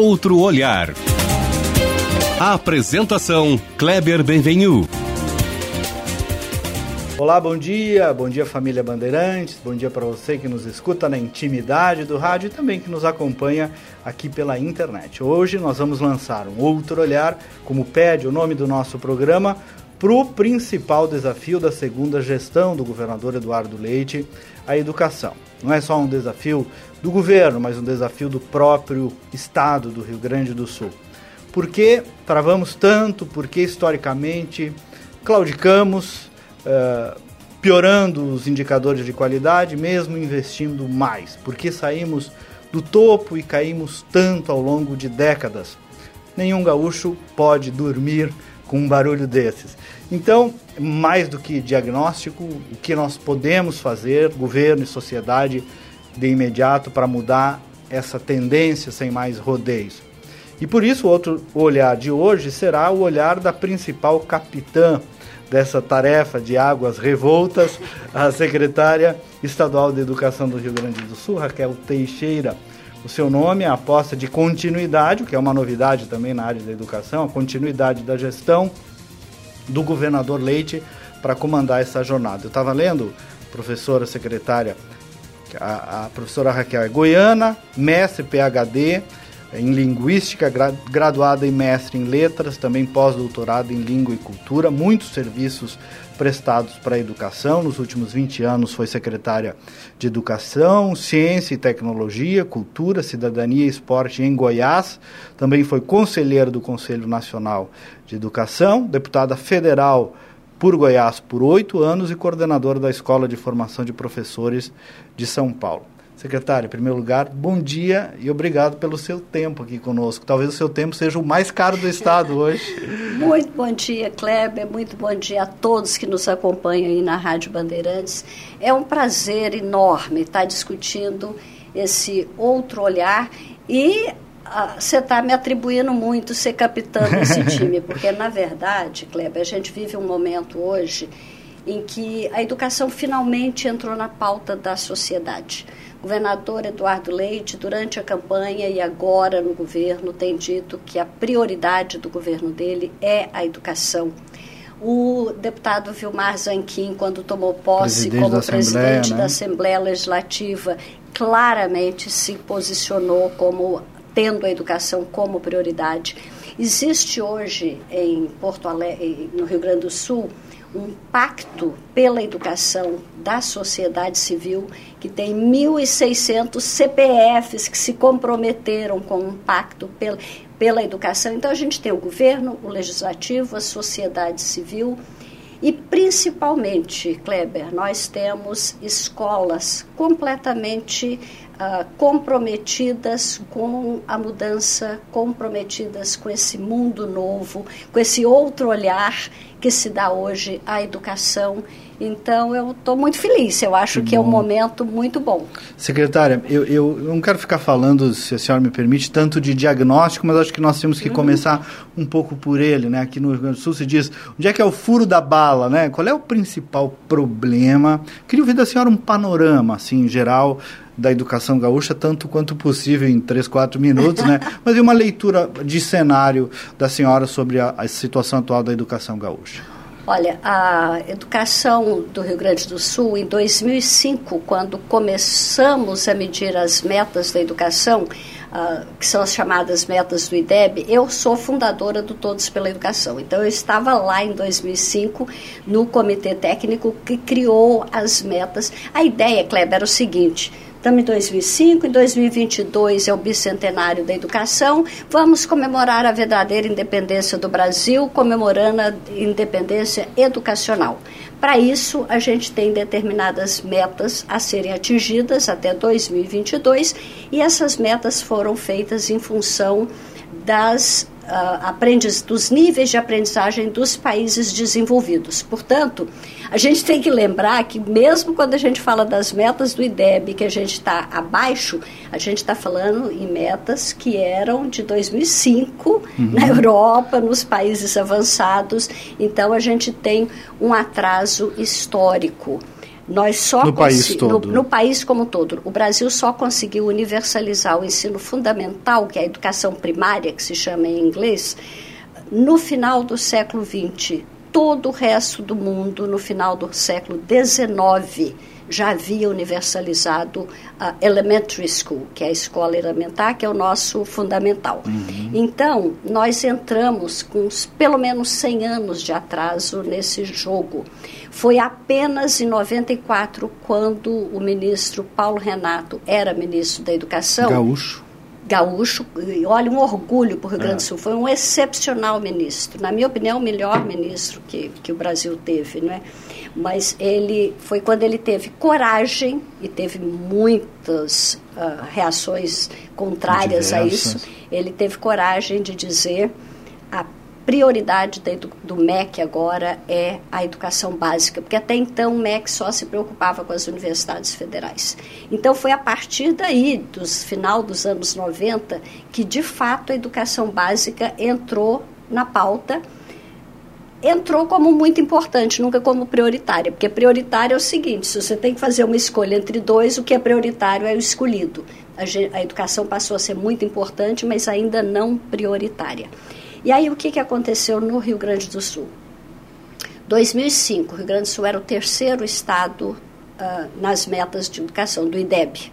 Outro Olhar. A apresentação Kleber Benvenu. Olá, bom dia, bom dia família Bandeirantes, bom dia para você que nos escuta na intimidade do rádio e também que nos acompanha aqui pela internet. Hoje nós vamos lançar um outro olhar, como pede o nome do nosso programa, para o principal desafio da segunda gestão do governador Eduardo Leite, a educação. Não é só um desafio do governo, mas um desafio do próprio estado do Rio Grande do Sul. Por que travamos tanto? Por que historicamente claudicamos? uh, piorando os indicadores de qualidade, mesmo investindo mais, porque saímos do topo e caímos tanto ao longo de décadas. Nenhum gaúcho pode dormir com um barulho desses. Então, mais do que diagnóstico, o que nós podemos fazer, governo e sociedade, de imediato para mudar essa tendência sem mais rodeios. E por isso, o outro olhar de hoje será o olhar da principal capitã dessa tarefa de águas revoltas, a secretária estadual de Educação do Rio Grande do Sul, Raquel Teixeira. O seu nome é a aposta de continuidade, que é uma novidade também na área da educação, a continuidade da gestão do governador Leite para comandar essa jornada. Eu estava lendo, professora secretária, a, a professora Raquel é goiana, mestre PhD, em Linguística, graduada em mestre em Letras, também pós-doutorado em Língua e Cultura, muitos serviços prestados para a educação. Nos últimos 20 anos foi secretária de Educação, Ciência e Tecnologia, Cultura, Cidadania e Esporte em Goiás. Também foi conselheira do Conselho Nacional de Educação, deputada federal por Goiás por oito anos e coordenadora da Escola de Formação de Professores de São Paulo. Secretário, em primeiro lugar, bom dia e obrigado pelo seu tempo aqui conosco. Talvez o seu tempo seja o mais caro do Estado hoje. Muito bom dia, Kleber. Muito bom dia a todos que nos acompanham aí na Rádio Bandeirantes. É um prazer enorme estar discutindo esse outro olhar e você está me atribuindo muito ser capitã desse time, porque na verdade, Kleber, a gente vive um momento hoje em que a educação finalmente entrou na pauta da sociedade governador Eduardo Leite, durante a campanha e agora no governo, tem dito que a prioridade do governo dele é a educação. O deputado Vilmar Zanquim, quando tomou posse presidente como da presidente né? da Assembleia Legislativa, claramente se posicionou como tendo a educação como prioridade. Existe hoje em Porto Alegre, no Rio Grande do Sul, um pacto pela educação da sociedade civil, que tem 1.600 CPFs que se comprometeram com um pacto pela, pela educação. Então, a gente tem o governo, o legislativo, a sociedade civil e, principalmente, Kleber, nós temos escolas completamente uh, comprometidas com a mudança, comprometidas com esse mundo novo, com esse outro olhar que se dá hoje à educação. Então, eu estou muito feliz. Eu acho que, que é um momento muito bom. Secretária, eu, eu não quero ficar falando, se a senhora me permite, tanto de diagnóstico, mas acho que nós temos que uhum. começar um pouco por ele. Né? Aqui no Rio Grande do Sul se diz onde é que é o furo da bala, né? qual é o principal problema. Queria ouvir da senhora um panorama, assim, em geral, da educação gaúcha, tanto quanto possível em três, quatro minutos, né? Mas uma leitura de cenário da senhora sobre a, a situação atual da educação gaúcha. Olha, a educação do Rio Grande do Sul, em 2005, quando começamos a medir as metas da educação, uh, que são as chamadas metas do IDEB, eu sou fundadora do Todos pela Educação. Então, eu estava lá em 2005, no comitê técnico que criou as metas. A ideia, Kleber, era o seguinte Estamos em 2005, em 2022 é o bicentenário da educação. Vamos comemorar a verdadeira independência do Brasil, comemorando a independência educacional. Para isso, a gente tem determinadas metas a serem atingidas até 2022 e essas metas foram feitas em função das uh, aprendiz, dos níveis de aprendizagem dos países desenvolvidos. Portanto, a gente tem que lembrar que mesmo quando a gente fala das metas do IDEB, que a gente está abaixo, a gente está falando em metas que eram de 2005 uhum. na Europa, nos países avançados. Então, a gente tem um atraso histórico. Nós só no país todo. No, no, país como todo. O Brasil só conseguiu universalizar o ensino fundamental, que é a educação primária, que se chama em inglês, no final do século XX. Todo o resto do mundo, no final do século XIX, já havia universalizado a elementary school, que é a escola elementar, que é o nosso fundamental. Uhum. Então, nós entramos com pelo menos 100 anos de atraso nesse jogo. Foi apenas em 94, quando o ministro Paulo Renato era ministro da Educação. Gaúcho gaúcho, e olha, um orgulho para o Rio Grande do é. Sul. Foi um excepcional ministro. Na minha opinião, o melhor ministro que, que o Brasil teve, não é? Mas ele foi quando ele teve coragem e teve muitas uh, reações contrárias Diversas. a isso. Ele teve coragem de dizer a prioridade do MEC agora é a educação básica, porque até então o MEC só se preocupava com as universidades federais. Então foi a partir daí, dos final dos anos 90, que de fato a educação básica entrou na pauta entrou como muito importante, nunca como prioritária, porque prioritária é o seguinte: se você tem que fazer uma escolha entre dois, o que é prioritário é o escolhido. A, a educação passou a ser muito importante, mas ainda não prioritária. E aí o que, que aconteceu no Rio Grande do Sul? 2005, o Rio Grande do Sul era o terceiro estado uh, nas metas de educação do IDEB.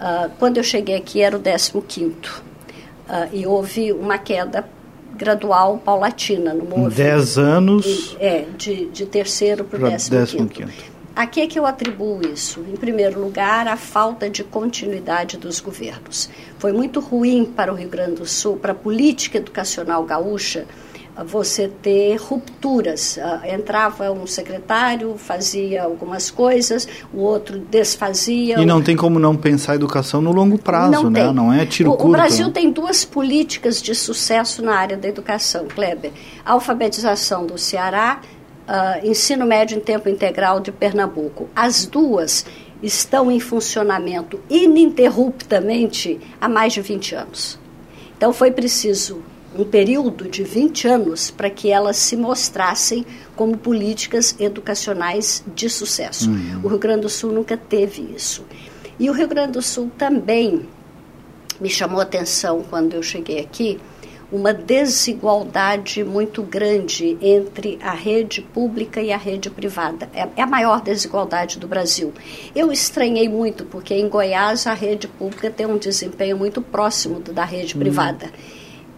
Uh, quando eu cheguei aqui era o 15 quinto uh, e houve uma queda gradual, paulatina. No movimento. Dez anos. é, de, de terceiro para o décimo quinto. quinto. A que, que eu atribuo isso? Em primeiro lugar, a falta de continuidade dos governos. Foi muito ruim para o Rio Grande do Sul, para a política educacional gaúcha, você ter rupturas. Ah, entrava um secretário, fazia algumas coisas, o outro desfazia. E não tem como não pensar a educação no longo prazo, não né? Tem. Não é tiro o, curto. O Brasil né? tem duas políticas de sucesso na área da educação, Kleber. A alfabetização do Ceará uh, ensino médio em tempo integral de Pernambuco. As duas estão em funcionamento ininterruptamente há mais de 20 anos. Então foi preciso um período de 20 anos para que elas se mostrassem como políticas educacionais de sucesso. Uhum. O Rio Grande do Sul nunca teve isso. E o Rio Grande do Sul também me chamou a atenção quando eu cheguei aqui, uma desigualdade muito grande entre a rede pública e a rede privada. É, é a maior desigualdade do Brasil. Eu estranhei muito, porque em Goiás a rede pública tem um desempenho muito próximo da rede hum. privada.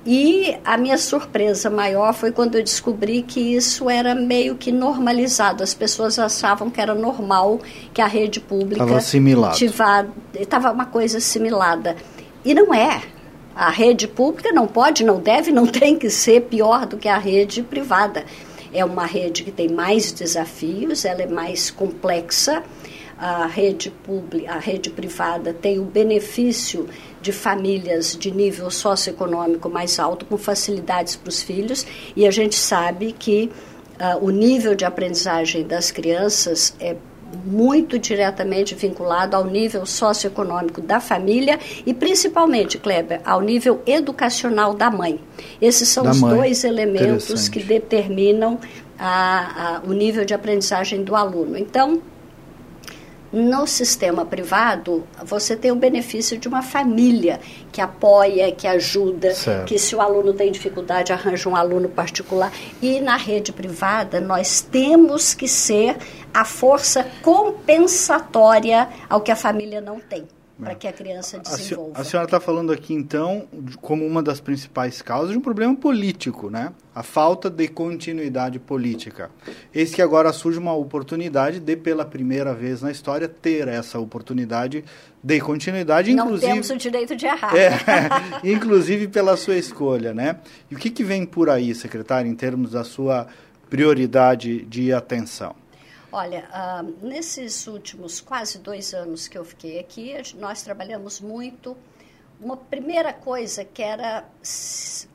E a minha surpresa maior foi quando eu descobri que isso era meio que normalizado. As pessoas achavam que era normal que a rede pública estava uma coisa assimilada. E não é. A rede pública não pode, não deve, não tem que ser pior do que a rede privada. É uma rede que tem mais desafios, ela é mais complexa. A rede pública, a rede privada tem o benefício de famílias de nível socioeconômico mais alto, com facilidades para os filhos, e a gente sabe que uh, o nível de aprendizagem das crianças é muito diretamente vinculado ao nível socioeconômico da família e principalmente, Kleber, ao nível educacional da mãe. Esses são da os mãe. dois elementos que determinam a, a, o nível de aprendizagem do aluno. Então, no sistema privado, você tem o benefício de uma família que apoia, que ajuda, certo. que se o aluno tem dificuldade, arranja um aluno particular. E na rede privada, nós temos que ser a força compensatória ao que a família não tem para que a criança desenvolva. A senhora está falando aqui, então, como uma das principais causas de um problema político, né? A falta de continuidade política. Esse que agora surge uma oportunidade de, pela primeira vez na história, ter essa oportunidade de continuidade, Não inclusive... temos o direito de errar. É, inclusive pela sua escolha, né? E o que, que vem por aí, secretário, em termos da sua prioridade de atenção? Olha, uh, nesses últimos quase dois anos que eu fiquei aqui, nós trabalhamos muito. Uma primeira coisa que era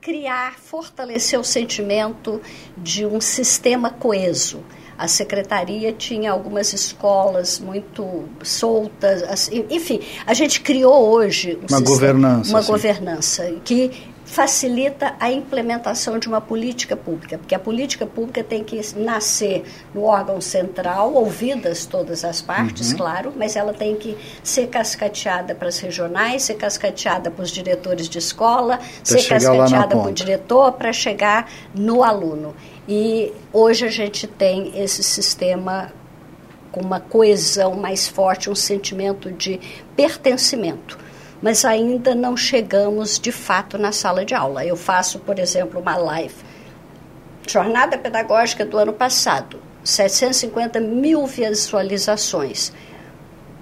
criar, fortalecer o sentimento de um sistema coeso. A secretaria tinha algumas escolas muito soltas, assim, enfim, a gente criou hoje um uma sistema, governança, uma governança que facilita a implementação de uma política pública, porque a política pública tem que nascer no órgão central, ouvidas todas as partes, uhum. claro, mas ela tem que ser cascateada para as regionais, ser cascateada para os diretores de escola, pra ser cascateada para o diretor, para chegar no aluno. E hoje a gente tem esse sistema com uma coesão mais forte, um sentimento de pertencimento mas ainda não chegamos de fato na sala de aula. Eu faço, por exemplo, uma live. Jornada Pedagógica do ano passado, 750 mil visualizações.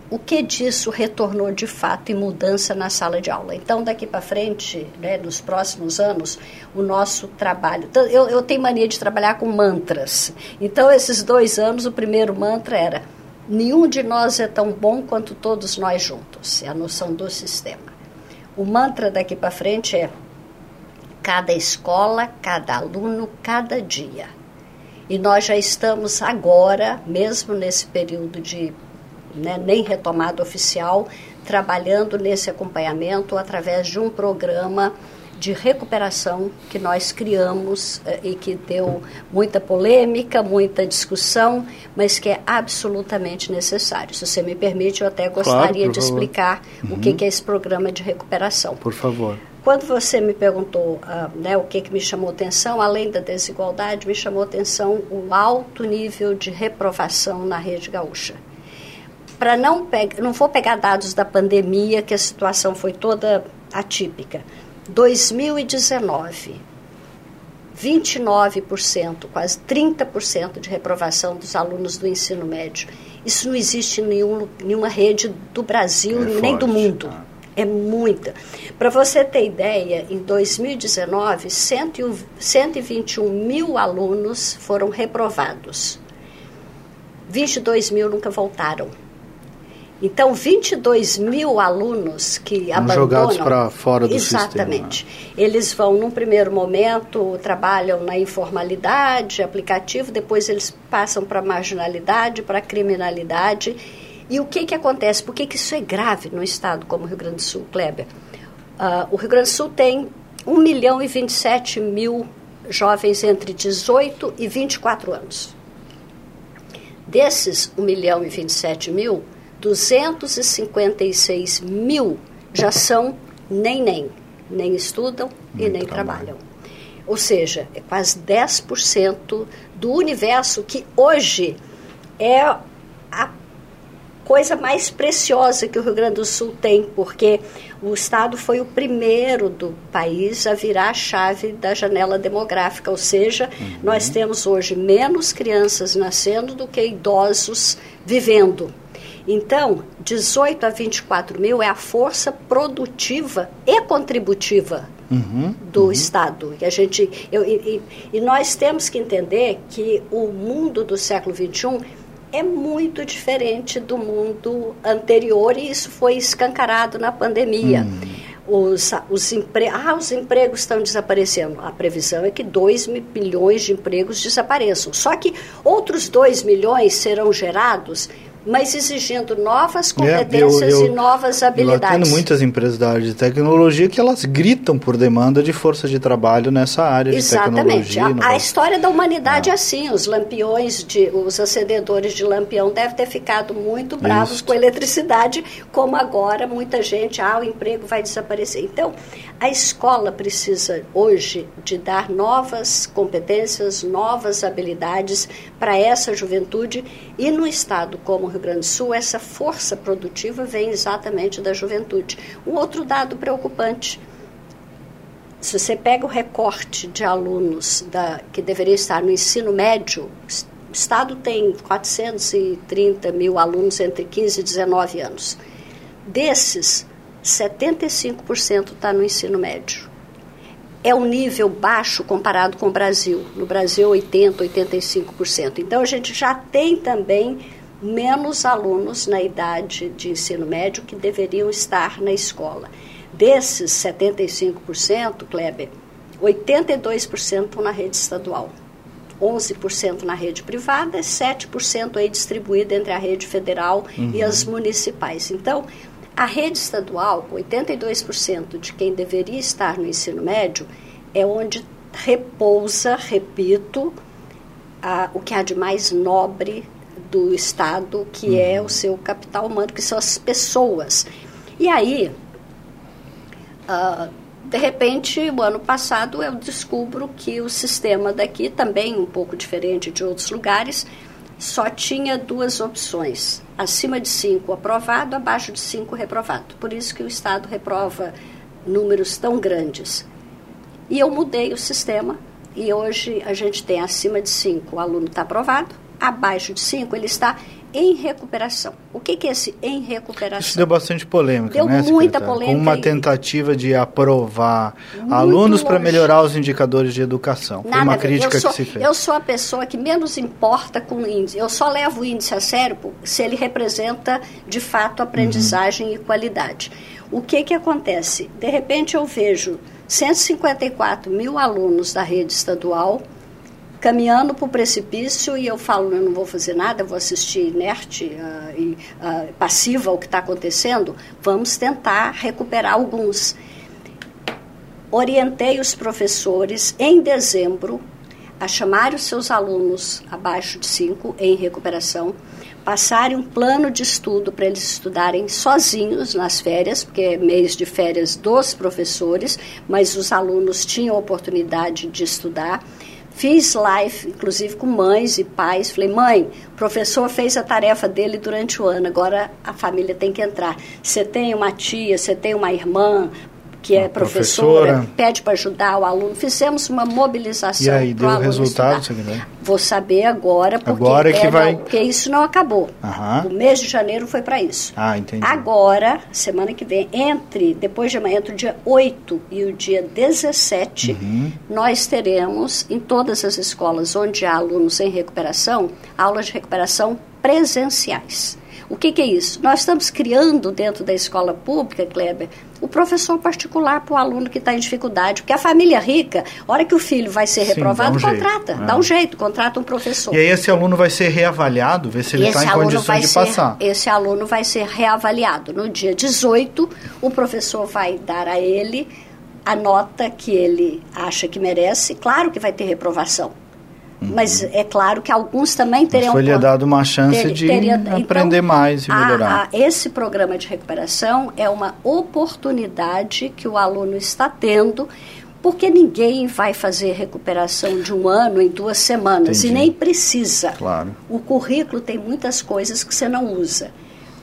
O que disso retornou de fato em mudança na sala de aula? Então, daqui para frente, né, nos próximos anos, o nosso trabalho. Eu, eu tenho mania de trabalhar com mantras. Então, esses dois anos, o primeiro mantra era Nenhum de nós é tão bom quanto todos nós juntos. É a noção do sistema. O mantra daqui para frente é cada escola, cada aluno, cada dia. E nós já estamos agora, mesmo nesse período de né, nem retomada oficial, trabalhando nesse acompanhamento através de um programa de recuperação que nós criamos eh, e que deu muita polêmica, muita discussão, mas que é absolutamente necessário. Se você me permite, eu até gostaria claro, de explicar uhum. o que, que é esse programa de recuperação. Por favor. Quando você me perguntou uh, né, o que, que me chamou atenção, além da desigualdade, me chamou atenção o alto nível de reprovação na rede gaúcha. Para não pegar, não vou pegar dados da pandemia, que a situação foi toda atípica, 2019, 29%, quase 30% de reprovação dos alunos do ensino médio. Isso não existe em nenhum, nenhuma rede do Brasil, é nem forte, do mundo. Tá? É muita. Para você ter ideia, em 2019, 121 mil alunos foram reprovados. 22 mil nunca voltaram. Então, 22 mil alunos que vão abandonam... jogados para fora do exatamente, sistema. Eles vão, num primeiro momento, trabalham na informalidade, aplicativo, depois eles passam para marginalidade, para criminalidade. E o que, que acontece? Por que, que isso é grave no estado como o Rio Grande do Sul, Kleber? Uh, o Rio Grande do Sul tem 1 milhão e 27 mil jovens entre 18 e 24 anos. Desses 1 milhão e 27 mil, 256 mil já são nem nem, nem estudam nem e nem trabalham. trabalham. Ou seja, é quase 10% do universo que hoje é a coisa mais preciosa que o Rio Grande do Sul tem, porque o Estado foi o primeiro do país a virar a chave da janela demográfica, ou seja, uhum. nós temos hoje menos crianças nascendo do que idosos vivendo. Então, 18 a 24 mil é a força produtiva e contributiva uhum, do uhum. Estado. E, a gente, eu, e, e, nós temos que entender que o mundo do século XXI é muito diferente do mundo anterior e isso foi escancarado na pandemia. Uhum. Os, os, empre... ah, os empregos estão desaparecendo. A previsão é que 2 milhões de empregos desapareçam. Só que outros 2 milhões serão gerados mas exigindo novas competências é, eu, eu, e novas habilidades. Eu atendo muitas empresas da área de tecnologia que elas gritam por demanda de força de trabalho nessa área Exatamente. de tecnologia. A, a história da humanidade é. é assim, os lampiões, de, os acendedores de lampião devem ter ficado muito bravos Isso. com a eletricidade, como agora muita gente, ah, o emprego vai desaparecer. Então, a escola precisa hoje de dar novas competências, novas habilidades para essa juventude e no estado como Rio Grande do Sul, essa força produtiva vem exatamente da juventude. Um outro dado preocupante. Se você pega o recorte de alunos da, que deveria estar no ensino médio, o Estado tem 430 mil alunos entre 15 e 19 anos. Desses, 75% está no ensino médio. É um nível baixo comparado com o Brasil. No Brasil, 80%, 85%. Então, a gente já tem também menos alunos na idade de ensino médio que deveriam estar na escola. Desses 75%, Kleber, 82% estão na rede estadual, 11% na rede privada e 7% aí distribuído entre a rede federal uhum. e as municipais. Então, A rede estadual, 82% de quem deveria estar no ensino médio, é onde repousa, repito, a, o que há de mais nobre do Estado, que uhum. é o seu capital humano, que são as pessoas. E aí, uh, de repente, o ano passado eu descubro que o sistema daqui, também um pouco diferente de outros lugares, só tinha duas opções: acima de 5 aprovado, abaixo de 5 reprovado. Por isso que o Estado reprova números tão grandes. E eu mudei o sistema e hoje a gente tem acima de 5 o aluno está aprovado, abaixo de 5 ele está em recuperação. O que, que é esse em recuperação? Isso deu bastante polêmica, deu né, muita polêmica. Com uma tentativa de aprovar Muito alunos para melhorar os indicadores de educação. Nada Foi uma crítica sou, que se fez. Eu sou a pessoa que menos importa com o índice. Eu só levo o índice a sério se ele representa, de fato, aprendizagem uhum. e qualidade. O que, que acontece? De repente eu vejo 154 mil alunos da rede estadual caminhando para o precipício e eu falo, eu não vou fazer nada, vou assistir inerte uh, e uh, passiva ao que está acontecendo, vamos tentar recuperar alguns. Orientei os professores em dezembro a chamar os seus alunos abaixo de 5 em recuperação, passarem um plano de estudo para eles estudarem sozinhos nas férias, porque é mês de férias dos professores, mas os alunos tinham oportunidade de estudar Fiz live, inclusive com mães e pais. Falei, mãe, o professor fez a tarefa dele durante o ano, agora a família tem que entrar. Você tem uma tia, você tem uma irmã, que é professora, professora, pede para ajudar o aluno. Fizemos uma mobilização. E aí, deu resultado? Vou saber agora, porque, agora é que é, vai... Não, porque isso não acabou. Aham. O mês de janeiro foi para isso. Ah, entendi. Agora, semana que vem, entre, depois de amanhã, entre o dia 8 e o dia 17, uhum. nós teremos, em todas as escolas onde há alunos em recuperação, aulas de recuperação presenciais. O que, que, é isso? Nós estamos criando dentro da escola pública, Kleber, o professor particular para o aluno que está em dificuldade. Porque a família rica, a hora que o filho vai ser Sim, reprovado, um contrata. Jeito, dá um jeito, contrata um professor. E aí esse aluno vai ser reavaliado, ver se ele está em condições de ser, passar. Esse aluno vai ser reavaliado. No dia 18, o professor vai dar a ele a nota que ele acha que merece. Claro que vai ter reprovação mas é claro que alguns também teriam... Foi lhe dado uma chance ter, de teria, aprender então, mais e melhorar. A, a, esse programa de recuperação é uma oportunidade que o aluno está tendo, porque ninguém vai fazer recuperação de um ano em duas semanas, Entendi. e nem precisa. Claro. O currículo tem muitas coisas que você não usa.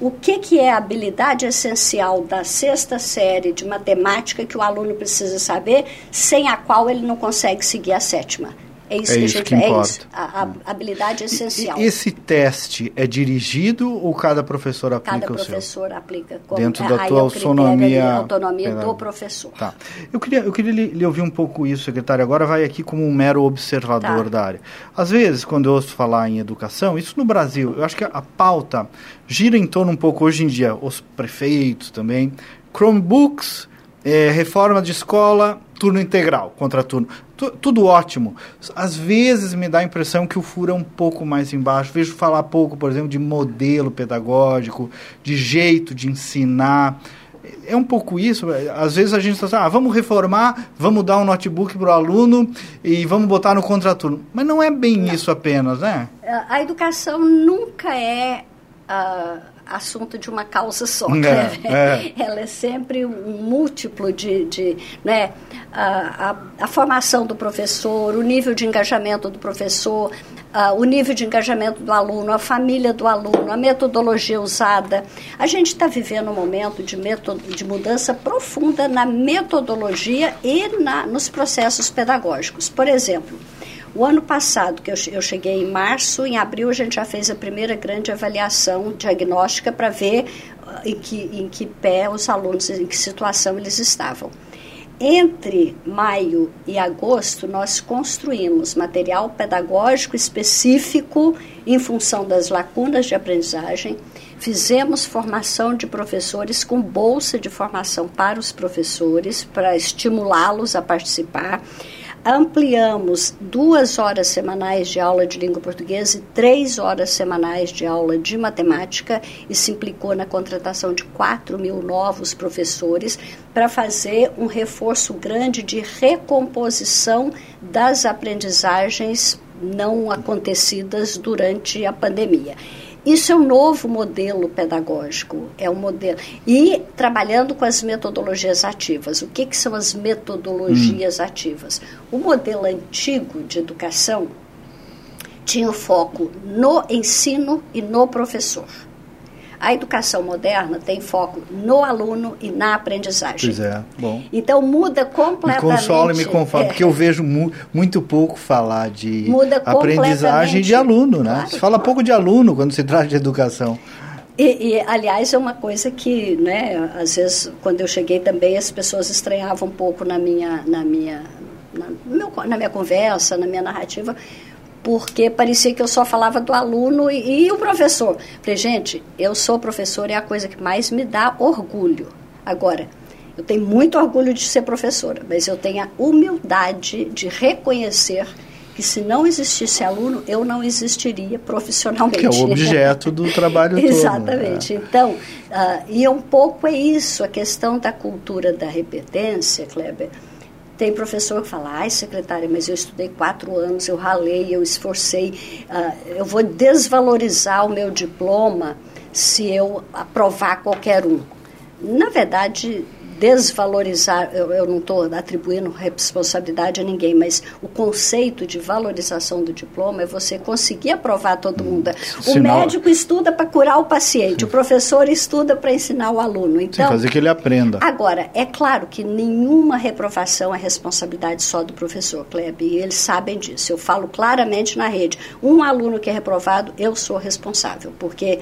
O que, que é a habilidade essencial da sexta série de matemática que o aluno precisa saber, sem a qual ele não consegue seguir a sétima? É isso, é que, isso gente, que importa. É isso. A, a habilidade é essencial. E, esse teste é dirigido ou cada professor aplica cada o seu? Cada professor aplica. Como, Dentro da tua autonomia. A autonomia do professor. Tá. Eu queria, eu queria lhe, lhe, ouvir um pouco isso, secretário. Agora vai aqui como um mero observador tá. da área. Às vezes, quando eu ouço falar em educação, isso no Brasil, eu acho que a pauta gira em torno um pouco hoje em dia, os prefeitos também, Chromebooks, é, reforma de escola, turno integral, contraturno. tudo ótimo. Às vezes me dá a impressão que o furo é um pouco mais embaixo. Vejo falar pouco, por exemplo, de modelo pedagógico, de jeito de ensinar. É um pouco isso. Às vezes a gente está assim, ah, vamos reformar, vamos dar um notebook para o aluno e vamos botar no contraturno. Mas não é bem não. isso apenas, né? A educação nunca é. Uh assunto de uma causa só. É, né? é. Ela é sempre um múltiplo de, de né, a, a, a, formação do professor, o nível de engajamento do professor, uh, o nível de engajamento do aluno, a família do aluno, a metodologia usada. A gente está vivendo um momento de, metod de mudança profunda na metodologia e na, nos processos pedagógicos. Por exemplo, o ano passado, que eu, cheguei em março, em abril a gente já fez a primeira grande avaliação diagnóstica para ver uh, em que, em que pé os alunos, em que situação eles estavam. Entre maio e agosto, nós construímos material pedagógico específico em função das lacunas de aprendizagem, fizemos formação de professores com bolsa de formação para os professores, para estimulá-los a participar ampliamos duas horas semanais de aula de língua portuguesa e três horas semanais de aula de matemática. Isso implicou na contratação de 4 mil novos professores para fazer um reforço grande de recomposição das aprendizagens não acontecidas durante a pandemia. Isso é um novo modelo pedagógico, é um modelo e trabalhando com as metodologias ativas. O que, que são as metodologias hum. ativas? O modelo antigo de educação tinha o foco no ensino e no professor. A educação moderna tem foco no aluno e na aprendizagem. Pois é, bom. Então muda completamente. Me consola e me conforta, é, porque eu vejo mu muito pouco falar de aprendizagem de aluno, né? Claro, se fala claro. pouco de aluno quando se trata de educação. E, e, aliás, é uma coisa que, né, às vezes, quando eu cheguei também, as pessoas estranhavam um pouco na minha, na minha, na, meu, na minha conversa, na minha narrativa, porque parecia que eu só falava do aluno e, e o professor. Falei, gente, eu sou professor e é a coisa que mais me dá orgulho. Agora, eu tenho muito orgulho de ser professora, mas eu tenho a humildade de reconhecer que se não existisse aluno, eu não existiria profissionalmente. Que é o objeto do trabalho todo. Exatamente. Né? Então, uh, e um pouco é isso, a questão da cultura da repetência, Kleber, tem professor que fala, ai secretária, mas eu estudei quatro anos, eu ralei, eu esforcei, uh, eu vou desvalorizar o meu diploma se eu aprovar qualquer um. Na verdade, desvalorizar, eu, eu não estou atribuindo responsabilidade a ninguém, mas o conceito de valorização do diploma é você conseguir aprovar todo mundo. O Sinal... médico estuda para curar o paciente, Sim. o professor estuda para ensinar o aluno. Então, Sim, fazer que ele aprenda. Agora, é claro que nenhuma reprovação é responsabilidade só do professor, Kleb, e eles sabem disso. Eu falo claramente na rede. Um aluno que é reprovado, eu sou responsável, porque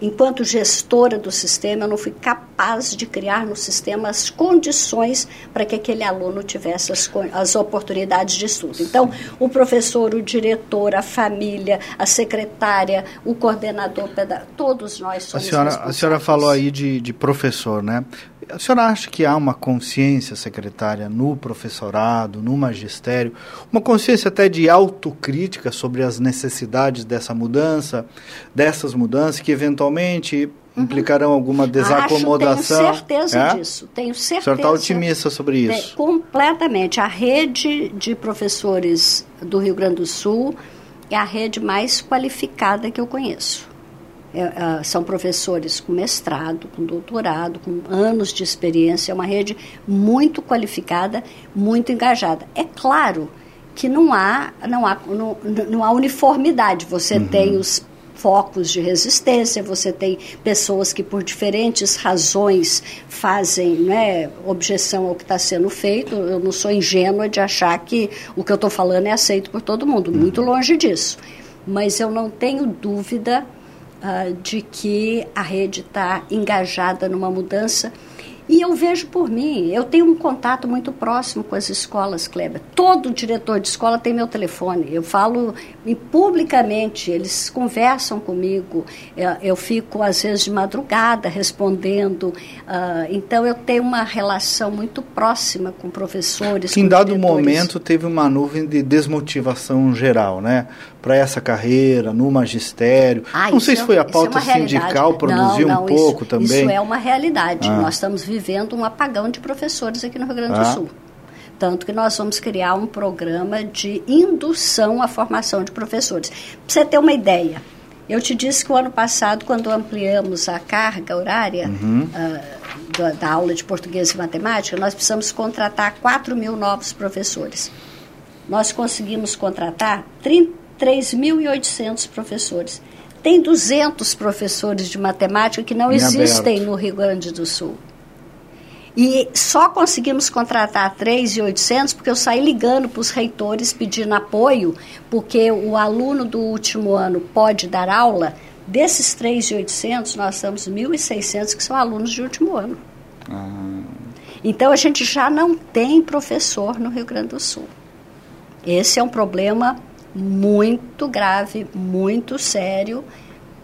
enquanto gestora do sistema, eu não fui capaz de criar no sistema as condições para que aquele aluno tivesse as, as oportunidades de estudo. Então, o professor, o diretor, a família, a secretária, o coordenador, todos nós somos a senhora, a senhora falou aí de, de professor, né? A senhora acha que há uma consciência secretária no professorado, no magistério, uma consciência até de autocrítica sobre as necessidades dessa mudança, dessas mudanças que eventualmente uhum. implicarão alguma desacomodação? Acho, tenho certeza é? disso. Tenho certeza. A senhora está otimista sobre isso? completamente. A rede de professores do Rio Grande do Sul é a rede mais qualificada que eu conheço. É, é, são professores com mestrado, com doutorado, com anos de experiência, é uma rede muito qualificada, muito engajada. É claro que não há, não há, não, não há uniformidade. Você uhum. tem os focos de resistência, você tem pessoas que por diferentes razões fazem né, objeção ao que está sendo feito. Eu não sou ingênua de achar que o que eu estou falando é aceito por todo mundo, muito uhum. longe disso. Mas eu não tenho dúvida uh, de que a rede está engajada numa mudança. E eu vejo por mim, eu tenho um contato muito próximo com as escolas, Kleber. Todo diretor de escola tem meu telefone. Eu falo publicamente, eles conversam comigo. Eu, eu fico, às vezes, de madrugada respondendo. Uh, então, eu tenho uma relação muito próxima com professores. Que em dado diretores. momento teve uma nuvem de desmotivação geral, né? Para essa carreira, no magistério. Ah, não sei se foi a é pauta é sindical produzir um pouco isso, também. Isso é uma realidade. Ah. Nós estamos vivendo um apagão de professores aqui no Rio Grande do ah. Sul. Tanto que nós vamos criar um programa de indução à formação de professores. Para você ter uma ideia, eu te disse que o ano passado, quando ampliamos a carga horária uhum. uh, da, da, aula de português e matemática, nós precisamos contratar 4 mil novos professores. Nós conseguimos contratar 30 3.800 professores. Tem 200 professores de matemática que não em existem aberto. no Rio Grande do Sul. E só conseguimos contratar 3.800 porque eu saí ligando para os reitores pedindo apoio, porque o aluno do último ano pode dar aula. Desses 3.800, nós temos 1.600 que são alunos de último ano. Ah. Então, a gente já não tem professor no Rio Grande do Sul. Esse é um problema muito grave, muito sério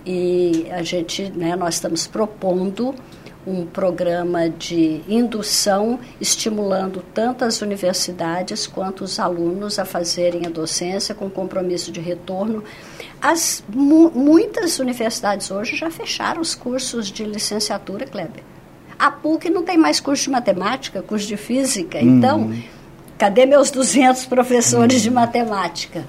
e a gente, né, nós estamos propondo um programa de indução, estimulando tanto as universidades quanto os alunos a fazerem a docência com compromisso de retorno. As, mu muitas universidades hoje já fecharam os cursos de licenciatura, Kleber. A PUC não tem mais curso de matemática, curso de física, uhum. então, cadê meus 200 professores uhum. de matemática?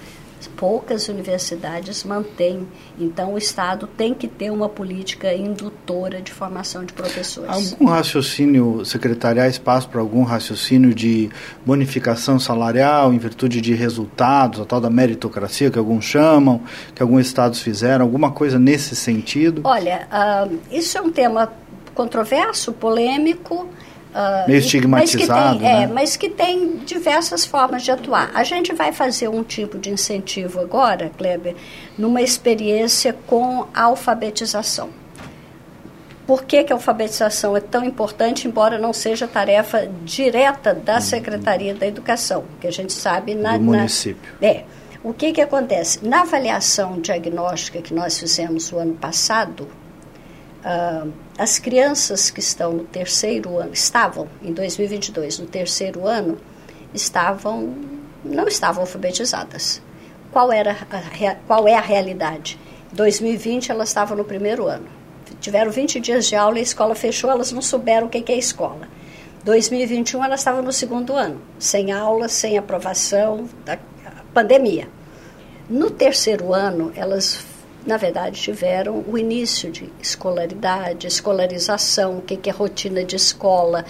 Poucas universidades mantêm. Então, o Estado tem que ter uma política indutora de formação de professores. Algum raciocínio, secretariar espaço para algum raciocínio de bonificação salarial em virtude de resultados, a tal da meritocracia que alguns chamam, que alguns estados fizeram, alguma coisa nesse sentido? Olha, uh, isso é um tema controverso, polêmico. Uh, Meio estigmatizado, mas tem, é, né? É, mas que tem diversas formas de atuar. A gente vai fazer um tipo de incentivo agora, Kleber, numa experiência com a alfabetização. Por que, que a alfabetização é tão importante, embora não seja tarefa direta da uhum. Secretaria da Educação, que a gente sabe na... Do município. Na, é. O que, que acontece? Na avaliação diagnóstica que nós fizemos o ano passado, uh, as crianças que estão no terceiro ano, estavam em 2022 no terceiro ano, estavam não estavam alfabetizadas. Qual era a, qual é a realidade? 2020 elas estavam no primeiro ano. Tiveram 20 dias de aula e a escola fechou, elas não souberam o que é escola. 2021 elas estavam no segundo ano, sem aula, sem aprovação da pandemia. No terceiro ano, elas na verdade, tiveram o início de escolaridade, escolarização, o que é rotina de escola.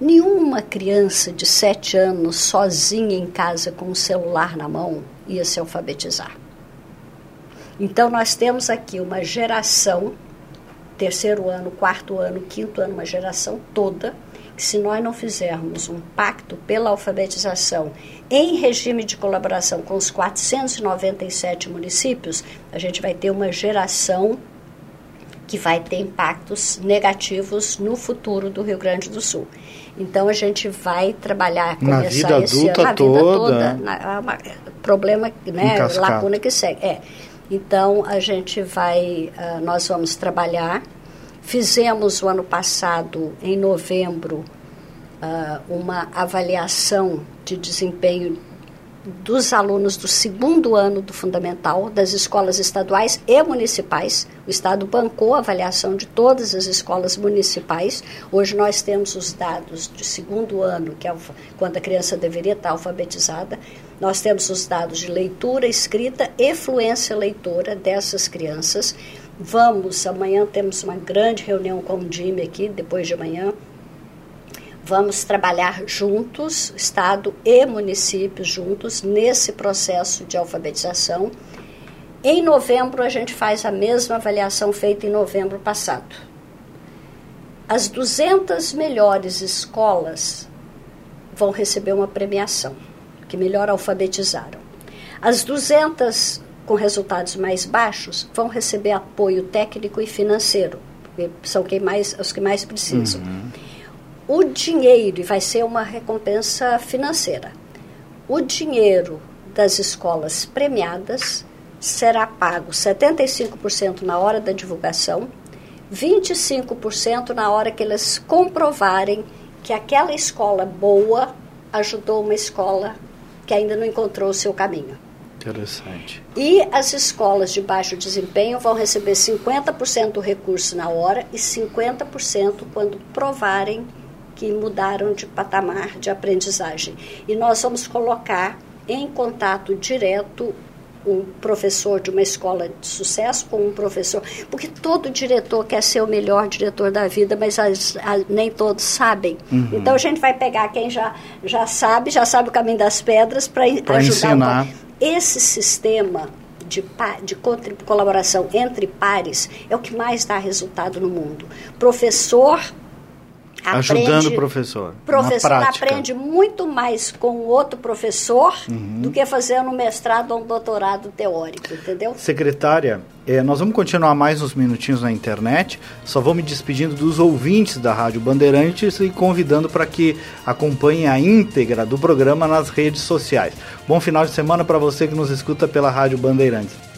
Nenhuma criança de sete anos sozinha em casa com o um celular na mão ia se alfabetizar. Então, nós temos aqui uma geração, terceiro ano, quarto ano, quinto ano, uma geração toda, que se nós não fizermos um pacto pela alfabetização em regime de colaboração com os 497 municípios, a gente vai ter uma geração que vai ter impactos negativos no futuro do Rio Grande do Sul. Então a gente vai trabalhar, começar na vida esse ano, na vida toda, toda, na, uma, problema, né, lacuna que segue. É. Então a gente vai, uh, nós vamos trabalhar. Fizemos o ano passado, em novembro, uh, uma avaliação de desempenho dos alunos do segundo ano do fundamental das escolas estaduais e municipais. O Estado bancou a avaliação de todas as escolas municipais. Hoje nós temos os dados de segundo ano, que é quando a criança deveria estar alfabetizada. Nós temos os dados de leitura, escrita e fluência leitora dessas crianças. Vamos, amanhã temos uma grande reunião com o DIME aqui, depois de amanhã, Vamos trabalhar juntos, Estado e municípios juntos, nesse processo de alfabetização. Em novembro, a gente faz a mesma avaliação feita em novembro passado. As 200 melhores escolas vão receber uma premiação, que melhor alfabetizaram. As 200 com resultados mais baixos vão receber apoio técnico e financeiro, porque são quem mais, os que mais precisam. Uhum o dinheiro, e vai ser uma recompensa financeira, o dinheiro das escolas premiadas será pago 75% na hora da divulgação, 25% na hora que eles comprovarem que aquela escola boa ajudou uma escola que ainda não encontrou o seu caminho. Interessante. E as escolas de baixo desempenho vão receber 50% do recurso na hora e 50% quando provarem que mudaram de patamar de aprendizagem. E nós vamos colocar em contato direto um professor de uma escola de sucesso com um professor, porque todo diretor quer ser o melhor diretor da vida, mas as, as, nem todos sabem. Uhum. Então a gente vai pegar quem já, já sabe, já sabe o caminho das pedras para ajudar. Ensinar. Esse sistema de, de colaboração entre pares é o que mais dá resultado no mundo. Professor Ajudando o professor. Professor aprende muito mais com outro professor uhum. do que fazendo um mestrado ou um doutorado teórico, entendeu? Secretária, é, nós vamos continuar mais uns minutinhos na internet. Só vou me despedindo dos ouvintes da Rádio Bandeirantes e convidando para que acompanhem a íntegra do programa nas redes sociais. Bom final de semana para você que nos escuta pela Rádio Bandeirantes.